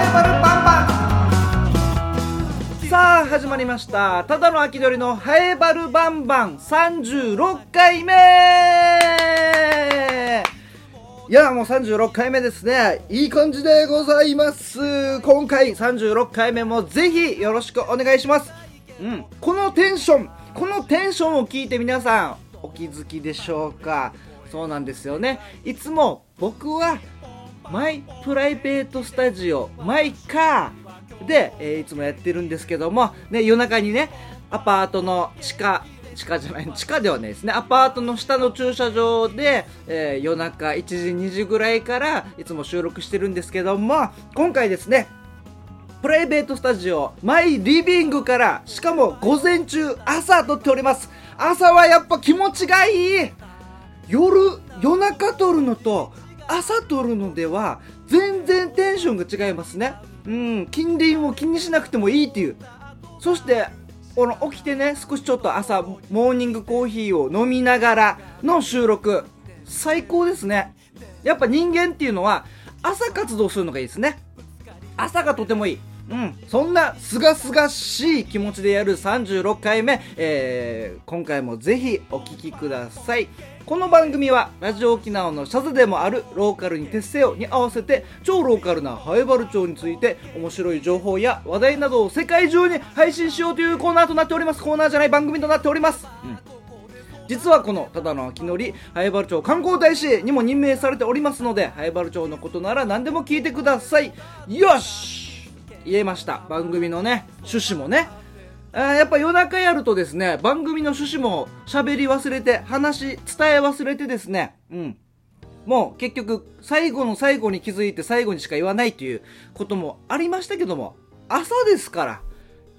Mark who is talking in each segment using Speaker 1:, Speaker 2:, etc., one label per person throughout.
Speaker 1: ハエバルバンバン。さあ始まりました。ただの秋鳥のハエバルバンバン。36回目いやもう36回目ですね。いい感じでございます。今回36回目もぜひよろしくお願いします。うん。このテンション。このテンションを聞いて皆さんお気づきでしょうか？そうなんですよね。いつも僕はマイプライベートスタジオマイカー。で、えーいつもやってるんですけども、ね、夜中にねアパートの地下地下じゃない地下ではないですね。アパートの下の駐車場で、えー夜中1時2時ぐらいからいつも収録してるんですけども今回ですねプライベートスタジオマイリビングからしかも午前中朝撮っております。朝はやっぱ気持ちがいい。夜夜中撮るのと朝撮るのでは全然テンションが違いますね。うん近隣を気にしなくてもいいっていう。そしてこの起きてね少しちょっと朝モーニングコーヒーを飲みながらの収録。最高ですね。やっぱ人間っていうのは朝活動するのがいいですね。朝がとてもいい。うん、そんなすがすがしい気持ちでやる36回目、えー今回もぜひお聴きください。この番組はラジオ沖縄のシャズでもあるローカルに徹せよに合わせて超ローカルなハエバル町について面白い情報や話題などを世界中に配信しようというコーナーとなっております。コーナーじゃない番組となっております、うん。実はこのただの秋のりハエバル町観光大使にも任命されておりますのでハエバル町のことなら何でも聞いてください。よし言えました番組のね趣旨もねあやっぱ夜中やるとですね番組の趣旨も喋り忘れて話伝え忘れてですねうんもう結局最後の最後に気づいて最後にしか言わないということもありましたけども朝ですから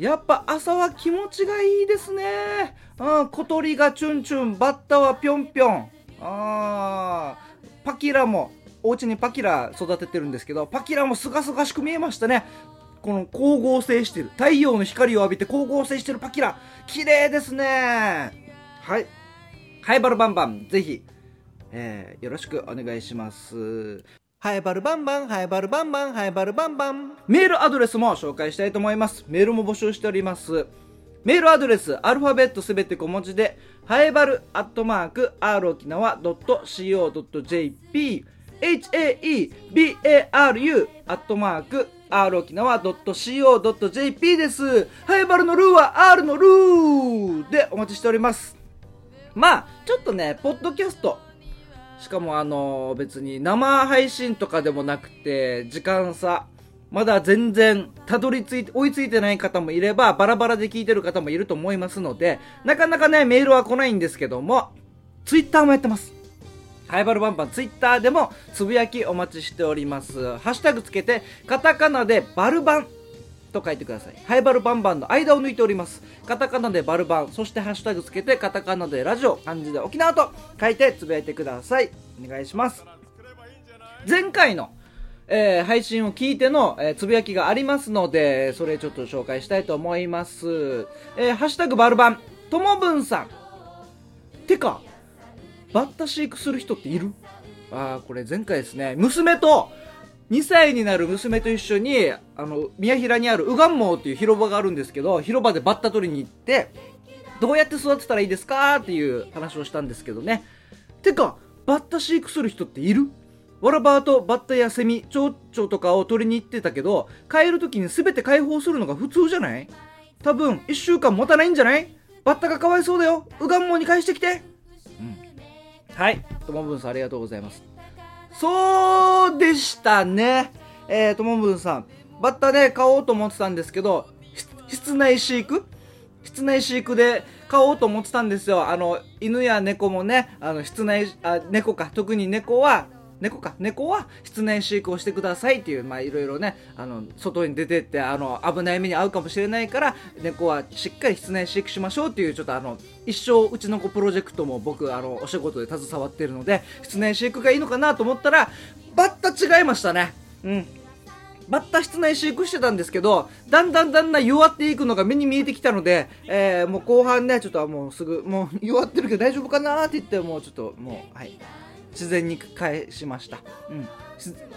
Speaker 1: やっぱ朝は気持ちがいいですね。うん、小鳥がチュンチュン、バッタはぴょんぴょん。あパキラも、お家にパキラ育ててるんですけど、パキラもすがすがしく見えましたね。この光合成してる。太陽の光を浴びて光合成してるパキラ。綺麗ですね。はい。ハイバルバンバン、ぜひ、えーよろしくお願いします。ハイバルバンバン、ハイバルバンバン、ハイバルバンバン。メールアドレスも紹介したいと思います。メールも募集しております。メールアドレス、アルファベットすべて小文字で、ハイバルアットマーク、r 沖縄 .co.jp、haebaru アットマーク、r 沖縄 .co.jp です。ハイバルのルーは R のルーでお待ちしております。まあ、ちょっとね、ポッドキャスト、しかもあの別に生配信とかでもなくて時間差まだ全然たどり着いて追いついてない方もいればバラバラで聞いてる方もいると思いますのでなかなかねメールは来ないんですけどもツイッターもやってますハイバルバンバンツイッターでもつぶやきお待ちしておりますハッシュタグつけてカタカナでバルバンと書いてください。ハイバルバンバンの間を抜いております。カタカナでバルバン、そしてハッシュタグつけてカタカナでラジオ、漢字で沖縄と書いてつぶやいてください。お願いします。前回の、えー配信を聞いての、えーつぶやきがありますので、それちょっと紹介したいと思います。えーハッシュタグバルバン、ともぶんさん。てか、バッタ飼育する人っている？ああ、これ前回ですね。娘と、2歳になる娘と一緒に、あの、宮平にあるウガンモーっていう広場があるんですけど、広場でバッタ取りに行って、どうやって育てたらいいですかっていう話をしたんですけどね。てか、バッタ飼育する人っている？わらばーとバッタやセミ、蝶々とかを取りに行ってたけど、帰る時に全て解放するのが普通じゃない？多分、1週間持たないんじゃない？バッタがかわいそうだよ。ウガンモーに返してきて。はい。ともぶんさんありがとうございます。そうでしたね。えー、ともぶんさん。バッタね、買おうと思ってたんですけど、室内飼育？室内飼育で買おうと思ってたんですよ。あの、犬や猫もね、あの、室内、あ、猫か、特に猫は、猫か、猫は室内飼育をしてくださいっていう、まあいろいろね、あの、外に出てって、あの、危ない目に遭うかもしれないから、猫はしっかり室内飼育しましょうっていう、ちょっとあの、一生うちの子プロジェクトも僕、あの、お仕事で携わってるので、室内飼育がいいのかなと思ったら、バッタ違いましたね。うん。バッタ室内飼育してたんですけど、だんだんだんだん弱っていくのが目に見えてきたので、えー、もう後半ね、ちょっともうすぐ、もう弱ってるけど大丈夫かなって言って、もうちょっともう、はい。自然に返しました。うん。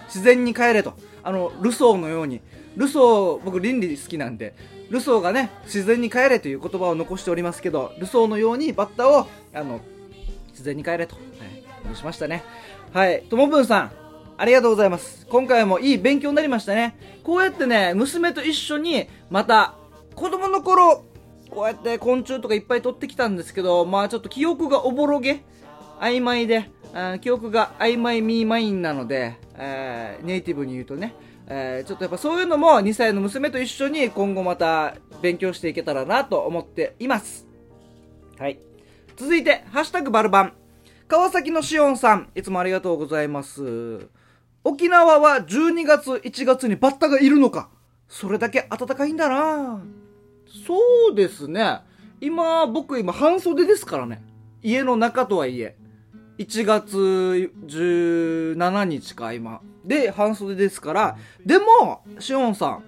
Speaker 1: 自然に帰れと。あのルソーのように。ルソー僕倫理好きなんでルソーがね自然に帰れという言葉を残しておりますけどルソーのようにバッタをあの自然に帰れと、はい、しましたね。はい。ともぶんさんありがとうございます。今回もいい勉強になりましたね。こうやってね娘と一緒にまた子供の頃こうやって昆虫とかいっぱい取ってきたんですけどまあちょっと記憶がおぼろげ。曖昧で記憶が曖昧ミーマインなので、えー、ネイティブに言うとねえー、ちょっとやっぱそういうのも2歳の娘と一緒に今後また勉強していけたらなと思っています。はい。続いて、ハッシュタグバルバン。川崎のしおんさん、いつもありがとうございます。沖縄は12月、1月にバッタがいるのか。それだけ暖かいんだなそうですね。今、僕今半袖ですからね。家の中とはいえ。1月17日か、今。で、半袖ですから。でも、しおんさん、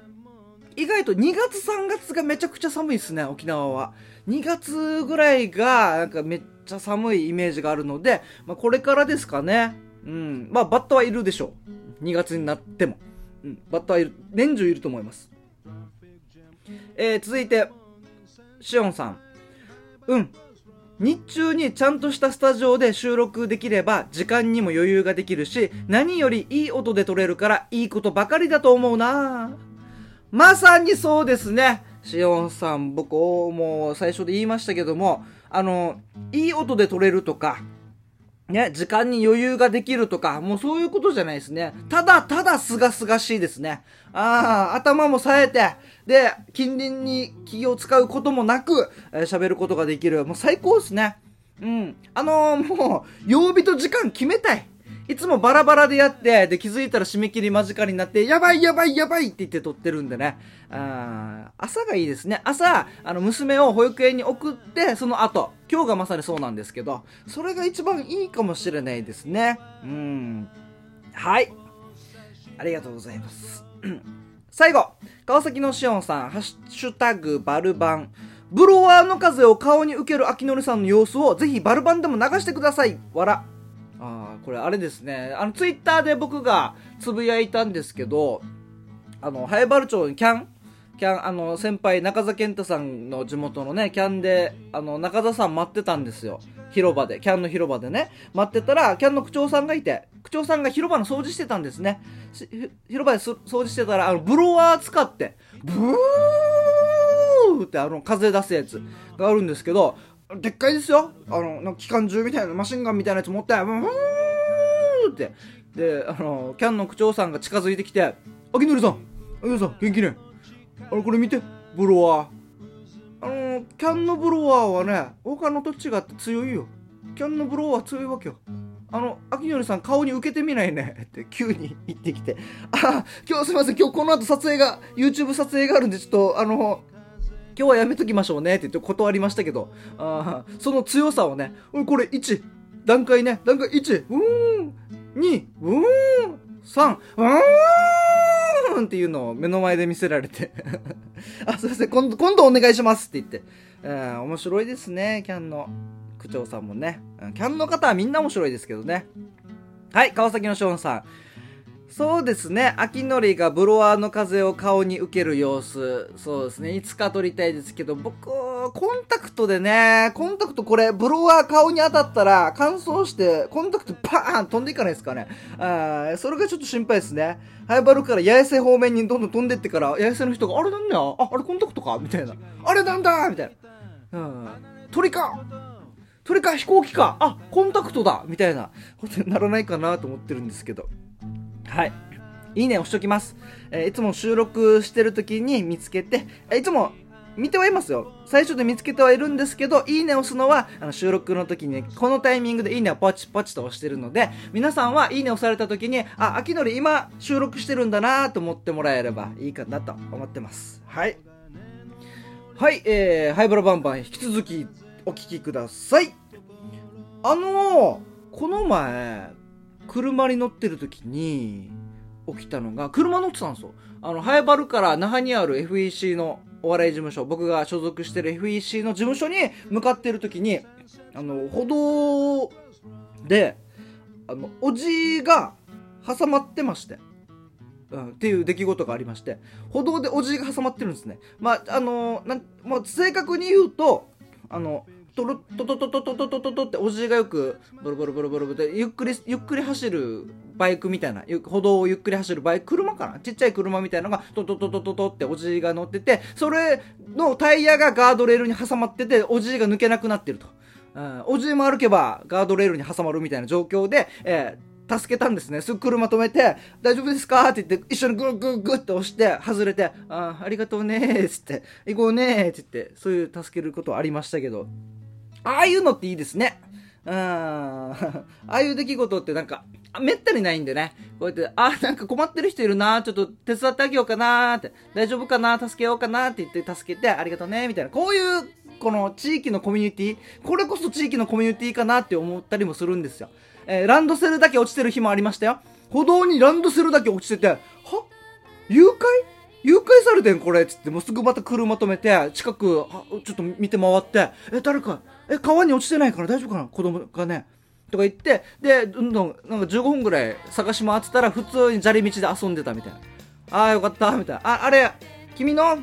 Speaker 1: 意外と2月3月がめちゃくちゃ寒いですね、沖縄は。2月ぐらいが、なんかめっちゃ寒いイメージがあるので、まあ、これからですかね。うん。まあ、バッタはいるでしょう。2月になっても。うん。バッタはいる。年中いると思います。えー、続いて、しおんさん。うん。日中にちゃんとしたスタジオで収録できれば時間にも余裕ができるし何よりいい音で撮れるからいいことばかりだと思うな。まさにそうですね。しおんさん僕もう最初で言いましたけどもあのいい音で撮れるとかね、時間に余裕ができるとか、もうそういうことじゃないですね。ただただすがすがしいですね。ああ、頭も冴えて、で、近隣に気を使うこともなく、えー、喋ることができる。もう最高ですね。うん。あのー、もう、曜日と時間決めたい。いつもバラバラでやって、で、気づいたら締め切り間近になって、やばいやばいやばいって言って撮ってるんでね。あ朝がいいですね。朝、あの、娘を保育園に送って、その後、今日がまさにそうなんですけど、それが一番いいかもしれないですね。うん。はい。ありがとうございます。最後、川崎のしおんさん、ハッシュタグバルバン。ブロワーの風を顔に受ける秋のりさんの様子をぜひバルバンでも流してください。わら。ああ、これあれですね。あの、ツイッターで僕がつぶやいたんですけど、あの、ハエバル町にキャンキャン、あの、先輩、中澤健太さんの地元のね、キャンで、あの、中澤さん待ってたんですよ。広場で、キャンの広場でね。待ってたら、キャンの区長さんがいて、区長さんが広場の掃除してたんですね。広場で掃除してたら、あの、ブロワー使って、ブーってあの、風出すやつがあるんですけど、でっかいですよ。あの、なんか機関銃みたいな、マシンガンみたいなやつ持って、ブーって。で、あの、キャンの区長さんが近づいてきて、秋のりさん、秋のりさん、元気ね?あれ、これ見て、ブロワー。あの、キャンのブロワーはね、他のと違って強いよ。キャンのブロワー強いわけよ。あの、秋のりさん顔に受けてみないね。って急に言ってきて、あ、今日すいません、今日この後撮影が、YouTube 撮影があるんで、ちょっと、あの、今日はやめときましょうね。って言って断りましたけど、あその強さをね、これ1、段階ね、段階1、うーん、2、うーん、3、うーん。っていうのを目の前で見せられて あ、すいません、今度、今度お願いしますって言って、うん、面白いですね、キャンの区長さんもね。キャンの方はみんな面白いですけどね。はい、川崎のショーンさん。そうですね。秋のりがブロワーの風を顔に受ける様子。そうですね。いつか撮りたいですけど、僕、コンタクトでね、コンタクトこれ、ブロワー顔に当たったら乾燥して、コンタクトパーン飛んでいかないですかね。あそれがちょっと心配ですね。ハイバルから八重瀬方面にどんどん飛んでってから、八重瀬の人が、あれなんだよあ、あれコンタクトか？みたいな。あれなんだ？みたいな。うん。鳥か？鳥か？飛行機か？あ、コンタクトだみたいなことにならないかなと思ってるんですけど。はい。いいね押しときます。えー、いつも収録してる時に見つけてえ、いつも見てはいますよ。最初で見つけてはいるんですけど、いいね押すのは、あの収録の時に、このタイミングでいいねをポチポチと押してるので、皆さんはいいね押された時に、あ、秋のり今収録してるんだなと思ってもらえればいいかなと思ってます。はい。はい、えー、ハイブラバンバン引き続きお聴きください。あのー、この前、車に乗ってる時に起きたのが、車乗ってたんですよ。あの、ハエバルから那覇にある FEC のお笑い事務所、僕が所属してる FEC の事務所に向かってる時に、あの、歩道で、あのおじが挟まってましてうん、っていう出来事がありまして歩道でおじが挟まってるんですねまああのなん、まあ、正確に言うとあのトロトトトトトトトトっておじいがよくボロボロボロボロでゆっくりゆっくり走るバイクみたいな歩道をゆっくり走るバイク車かなちっちゃい車みたいなのがトトトトトトっておじいが乗っててそれのタイヤがガードレールに挟まってておじいが抜けなくなってると、うん、おじいも歩けばガードレールに挟まるみたいな状況で、えー助けたんですね。すぐ車止めて、大丈夫ですかって言って、一緒にグッグッグッって押して、外れて、あありがとうねーっつって、行こうねーって言って、そういう助けることありましたけど、ああいうのっていいですね。うん。ああいう出来事ってなんか、めったにないんでね。こうやって、あ、なんか困ってる人いるな、ちょっと手伝ってあげようかなって、大丈夫かな、助けようかなって言って助けて、ありがとうね、みたいな。こういう、この地域のコミュニティ、これこそ地域のコミュニティかなって思ったりもするんですよ。えー、ランドセルだけ落ちてる日もありましたよ。歩道にランドセルだけ落ちてて、は誘拐？誘拐されてんこれつって、もうすぐまた車止めて、近く、ちょっと見て回って、え、誰か、え、川に落ちてないから大丈夫かな？子供がね。とか言って、で、どんどん、なんか15分ぐらい探し回ってたら、普通に砂利道で遊んでたみたいな。ああ、よかった、みたいな。あ、あれ、君の、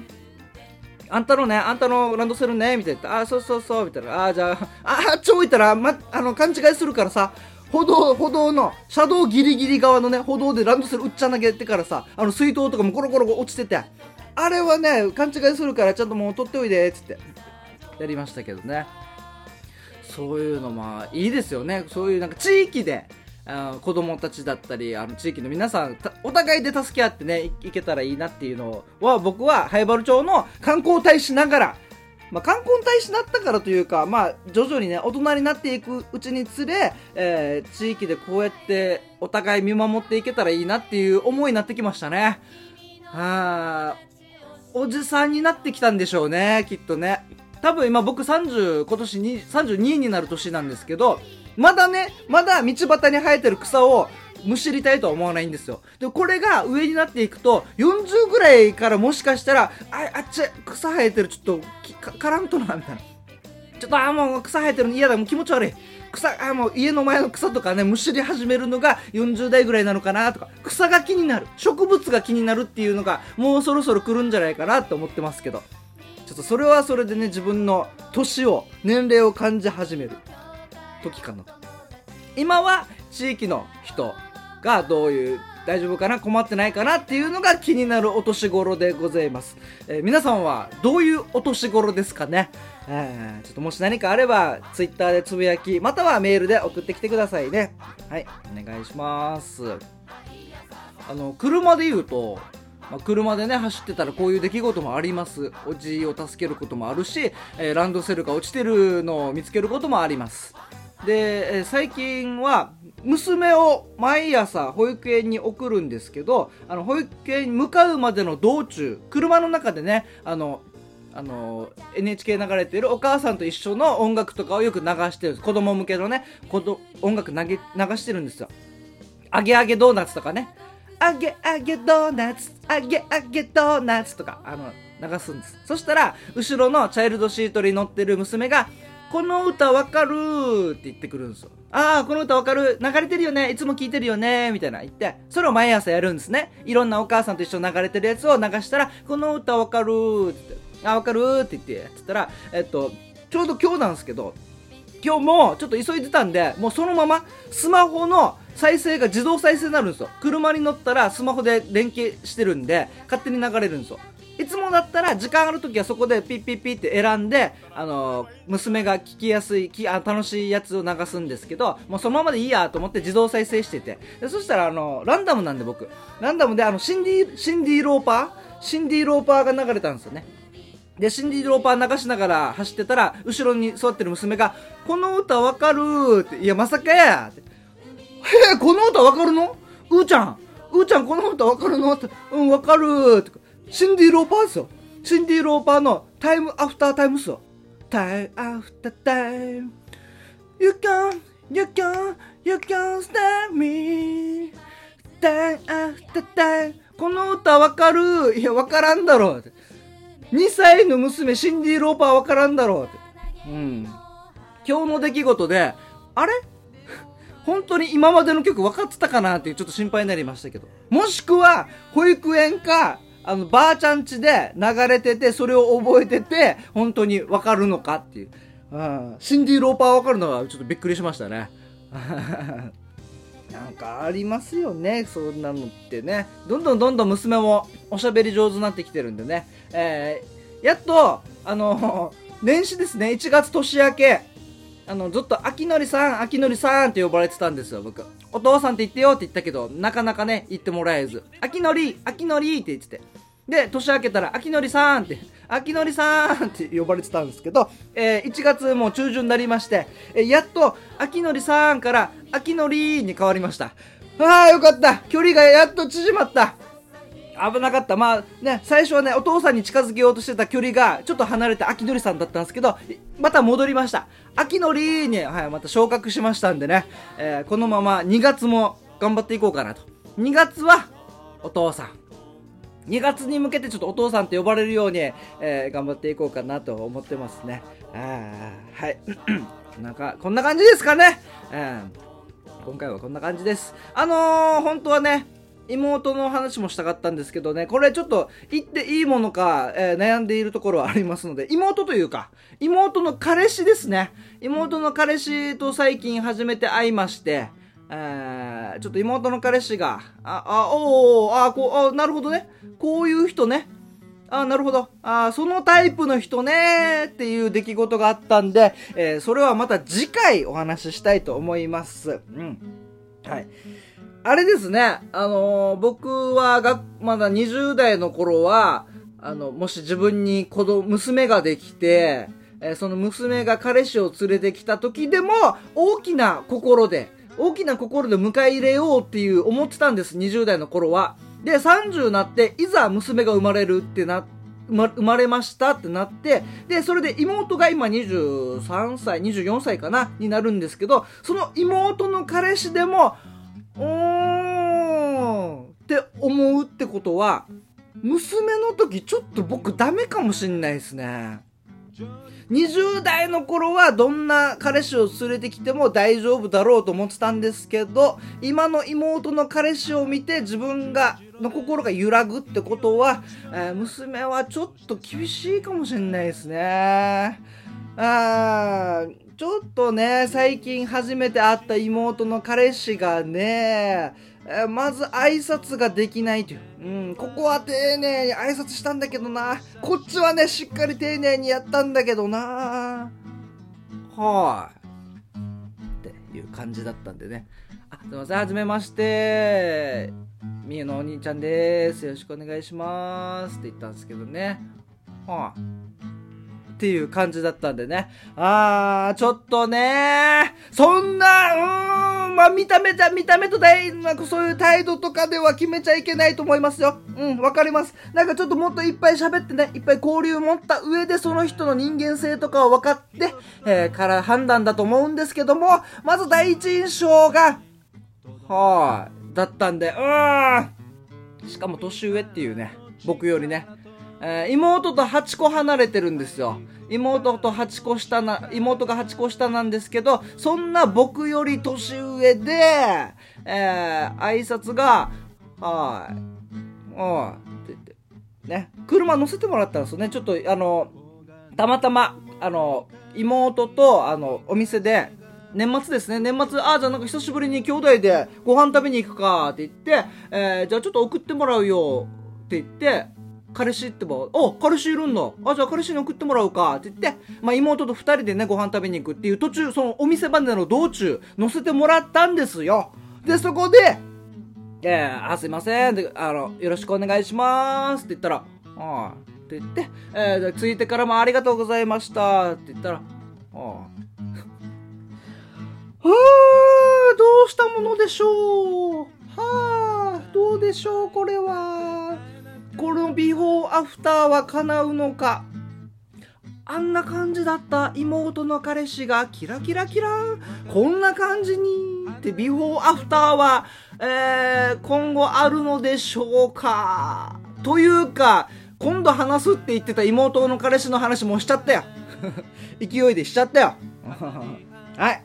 Speaker 1: あんたのね、あんたのランドセルね、みたいな。ああ、そうそうそう、みたいな。ああ、じゃあ、ああ、ちょ置いたら、ま、あの、勘違いするからさ、歩道、歩道の、車道ギリギリ側のね、歩道でランドセルうっちゃ投げてからさ、あの水筒とかもゴロゴロ落ちてて、あれはね、勘違いするからちゃんともう取っておいで、つって、やりましたけどね。そういうのまあいいですよね。そういうなんか地域で、あ子供たちだったり、あの地域の皆さん、お互いで助け合ってね、いけたらいいなっていうのは、僕は灰原町の観光大使ながら、まあ、観光大使になったからというか、まあ、徐々にね、大人になっていくうちにつれ、えー、地域でこうやってお互い見守っていけたらいいなっていう思いになってきましたね。はあ、おじさんになってきたんでしょうね、きっとね。多分今僕30、今年に32になる年なんですけど、まだね、まだ道端に生えてる草をむしりたいとは思わないんですよ。で、これが上になっていくと、40ぐらいからもしかしたら、あ、あっち、草生えてる、ちょっと、からんとな、みたいな。ちょっと、あ、もう草生えてるの嫌だ、もう気持ち悪い。草、あ、もう家の前の草とかね、むしり始めるのが40代ぐらいなのかなとか、草が気になる。植物が気になるっていうのが、もうそろそろ来るんじゃないかなって思ってますけど。ちょっとそれはそれでね、自分の年を、年齢を感じ始める。時かなと。今は地域の人がどういう大丈夫かな困ってないかなっていうのが気になるお年頃でございます、えー、皆さんはどういうお年頃ですかね、えー、ちょっともし何かあれば Twitter でつぶやきまたはメールで送ってきてくださいね。はいお願いします。あの車で言うとまあ、車でね走ってたらこういう出来事もあります。おじを助けることもあるし、えー、ランドセルが落ちてるのを見つけることもあります。で、え最近は娘を毎朝保育園に送るんですけどあの保育園に向かうまでの道中車の中でねあのあの NHK 流れてるお母さんと一緒の音楽とかをよく流してる子供向けのね音楽投げ流してるんですよ。あげあげドーナツとかね。あげあげドーナツあげあげドーナツとかあの流すんです。そしたら後ろのチャイルドシートに乗ってる娘がこの歌わかるって言ってくるんですよ。ああ、この歌わかる流れてるよね。いつも聴いてるよね。みたいな。言って、それを毎朝やるんですね。いろんなお母さんと一緒に流れてるやつを流したら、この歌わかるって言って、あ、わかるって言って、つったら、えっと、ちょうど今日なんですけど、今日もちょっと急いでたんで、もうそのままスマホの再生が自動再生になるんですよ。車に乗ったらスマホで連携してるんで、勝手に流れるんですよ。いつもだったら時間ある時はそこでピッピッピッって選んで、あのー、娘が聞きやすいきあ楽しいやつを流すんですけどもうそのままでいいやと思って自動再生しててでそしたらあのランダムなんで僕ランダムであのシンディシンディローパー？シンディローパーが流れたんですよねで、シンディ・ローパー流しながら走ってたら、後ろに座ってる娘が、この歌わかるって、いや、まさかやって。へえ、この歌わかるのうーちゃん、うーちゃんこの歌わかるの？って、うん、わかる。シンディ・ローパーですよ。シンディ・ローパーのタイムアフタータイムですよ。タイムアフタータイム。You can, you can, you can stand me. タイムアフタータイム。この歌わかるいや、わからんだろう。2歳の娘、シンディ・ローパーわからんだろう。うん。今日の出来事で、あれ？本当に今までの曲分かってたかなっていうちょっと心配になりましたけど。もしくは、保育園か、あの、ばあちゃん家で流れてて、それを覚えてて、本当に分かるのかっていう。うん。シンディ・ローパー分かるのはちょっとびっくりしましたね。なんかありますよね、そんなのってね。どんどんどんどん娘もおしゃべり上手になってきてるんでね。えー、やっと、あの、年始ですね、1月年明け、あの、ずっと、秋のりさん、秋のりさんって呼ばれてたんですよ、僕。お父さんって言ってよって言ったけど、なかなかね、言ってもらえず。秋のり、秋のりって言ってて。で、年明けたら、秋のりさんって、秋のりさんって呼ばれてたんですけど、えー、1月も中旬になりまして、えー、やっと、秋のりさんから、秋のりに変わりました。ああ、よかった。距離がやっと縮まった。危なかった。まあね、最初はね、お父さんに近づけようとしてた距離が、ちょっと離れて秋のりさんだったんですけど、また戻りました。秋のりに、はい、また昇格しましたんでね、えー、このまま2月も頑張っていこうかなと。2月は、お父さん。2月に向けてちょっとお父さんって呼ばれるように、えー、頑張っていこうかなと思ってますね。あはい。なんか、こんな感じですかね。うん。今回はこんな感じです。あのー、本当はね、妹の話もしたかったんですけどね、これちょっと言っていいものか、えー、悩んでいるところはありますので、妹というか、妹の彼氏ですね。妹の彼氏と最近初めて会いまして、えー、ちょっと妹の彼氏が、あ、あ、おおあ、こう、あ、なるほどね。こういう人ね。あ、なるほど。あ、そのタイプの人ねっていう出来事があったんで、えー、それはまた次回お話ししたいと思います。うん。はい。あれですね、あのー、僕はが、まだ20代の頃は、あの、もし自分に子供、娘ができて、えー、その娘が彼氏を連れてきた時でも、大きな心で、大きな心で迎え入れようっていう思ってたんです、20代の頃は。で、30になって、いざ娘が生まれるってな、生まれましたってなって、で、それで妹が今23歳、24歳かなになるんですけど、その妹の彼氏でも、って思うってことは、娘の時ちょっと僕ダメかもしんないですね。20代の頃はどんな彼氏を連れてきても大丈夫だろうと思ってたんですけど、今の妹の彼氏を見て自分が、の心が揺らぐってことは、えー、娘はちょっと厳しいかもしんないですね。あー、ちょっとね、最近初めて会った妹の彼氏がね、えまず挨拶ができないという。うん、ここは丁寧に挨拶したんだけどな。こっちはね、しっかり丁寧にやったんだけどな。はい、っていう感じだったんでね。あ、すいません、はじめまして。みゆのお兄ちゃんです。よろしくお願いします。って言ったんですけどね。はい、っていう感じだったんでね。あー、ちょっとねそんな、うーん、まあ、見た目じゃ、見た目と大、なんかそういう態度とかでは決めちゃいけないと思いますよ。うん、わかります。なんかちょっともっといっぱい喋ってね、いっぱい交流持った上でその人の人間性とかを分かって、えー、から判断だと思うんですけども、まず第一印象が、はい、だったんで、うーん。しかも年上っていうね、僕よりね。えー、妹と8個離れてるんですよ。妹と8個下な、妹が8個下なんですけど、そんな僕より年上で、えー、挨拶が、はい、はい、って言って、ね、車乗せてもらったんですよね。ちょっと、あの、たまたま、あの、妹と、あの、お店で、年末ですね。年末、ああ、じゃあなんか久しぶりに兄弟でご飯食べに行くかって言って、えー、じゃあちょっと送ってもらうよって言って、彼氏ってば、あ、彼氏いるんだ。あ、じゃあ彼氏に送ってもらうか。って言って、まあ妹と二人でね、ご飯食べに行くっていう途中、そのお店までの道中、乗せてもらったんですよ。で、そこで、えー、あ、すいません。で、あの、よろしくお願いします。って言ったら、ああ、って言って、えー、着いてからもありがとうございました。って言ったら、ああ。はあ、どうしたものでしょう。はあ、どうでしょう、これは。このビフォーアフターは叶うのか？あんな感じだった妹の彼氏がキラキラキラこんな感じにってビフォーアフターは、えー、今後あるのでしょうか？というか、今度話すって言ってた妹の彼氏の話もしちゃったよ。勢いでしちゃったよ。はい。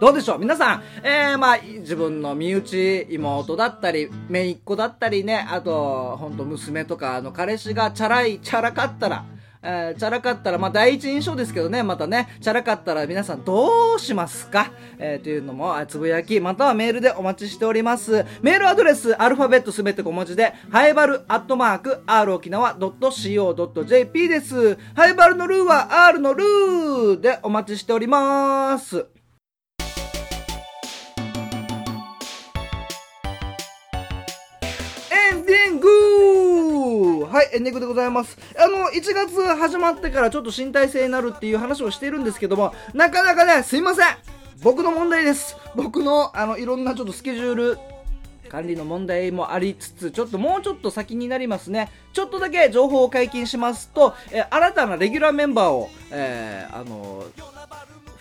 Speaker 1: どうでしょう？皆さん、えー、まあ、自分の身内、妹だったり、姪っ子だったりね、あと、ほんと娘とかあの彼氏がチャラい、チャラかったら、えー、チャラかったら、まあ、第一印象ですけどね、またね、チャラかったら皆さんどうしますか？えー、というのも、つぶやき、またはメールでお待ちしております。メールアドレス、アルファベットすべて小文字で、ハイバルアットマーク、r 沖縄 .co.jp です。ハイバルのルーは R のルーでお待ちしております。はい、エンディングでございます。あの、1月始まってからちょっと身体性になるっていう話をしているんですけども、なかなかね、すいません僕の問題です。僕の、あの、いろんなちょっとスケジュール、管理の問題もありつつ、ちょっともうちょっと先になりますね。ちょっとだけ情報を解禁しますと、え新たなレギュラーメンバーを、えー、あの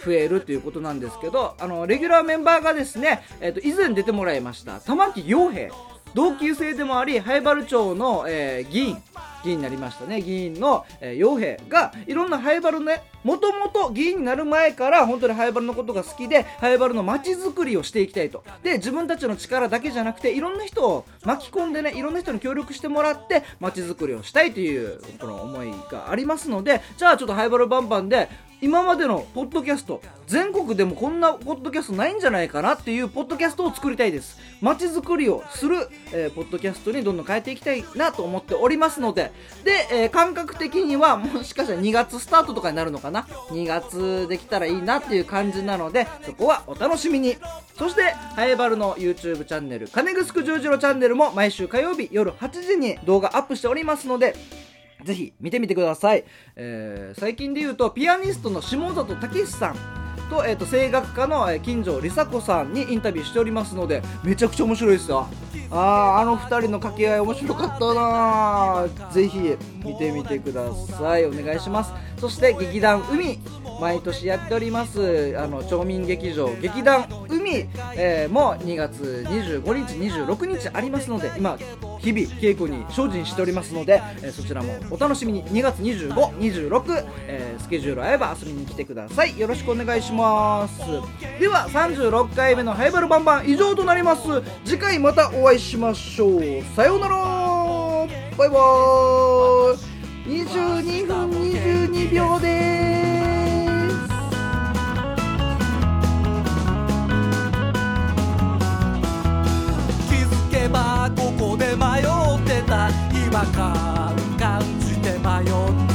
Speaker 1: 増えるということなんですけど、あの、レギュラーメンバーがですね、えっ、ー、と、以前出てもらいました、玉木洋平。同級生でもあり、灰原町の、えー、議員、議員になりましたね、議員の、えー、陽平が、いろんな灰原ね、もともと議員になる前から本当に灰原のことが好きで、灰原の街づくりをしていきたいと。で、自分たちの力だけじゃなくて、いろんな人を巻き込んでね、いろんな人に協力してもらって、街づくりをしたいという、この思いがありますので、じゃあちょっと灰原バンバンで、今までのポッドキャスト全国でもこんなポッドキャストないんじゃないかなっていうポッドキャストを作りたいです。街づくりをする、えー、ポッドキャストにどんどん変えていきたいなと思っておりますので。で、えー、感覚的にはもしかしたら2月スタートとかになるのかな？2月できたらいいなっていう感じなのでそこはお楽しみに。そしてハエバルの YouTube チャンネル金城十字路チャンネルも毎週火曜日夜8時に動画アップしておりますのでぜひ見てみてください。えー、最近で言うと、ピアニストの下里武さんと、えーと、声楽家の金城梨紗子さんにインタビューしておりますので、めちゃくちゃ面白いですよ。ああ、あの2人の掛け合い面白かったなぜひ見てみてください。お願いします。そして劇団海、毎年やっておりますあの町民劇場劇団海、えー、も2月25日26日ありますので今日々稽古に精進しておりますので、えー、そちらもお楽しみに。2月2526、えー、スケジュール合えば遊びに来てください。よろしくお願いします。では36回目のハイバルバンバン以上となります。次回またお会いしましょう。さようなら。バイバーイ。22分22秒です。
Speaker 2: 気づけばここで迷ってた。違和感感じて迷って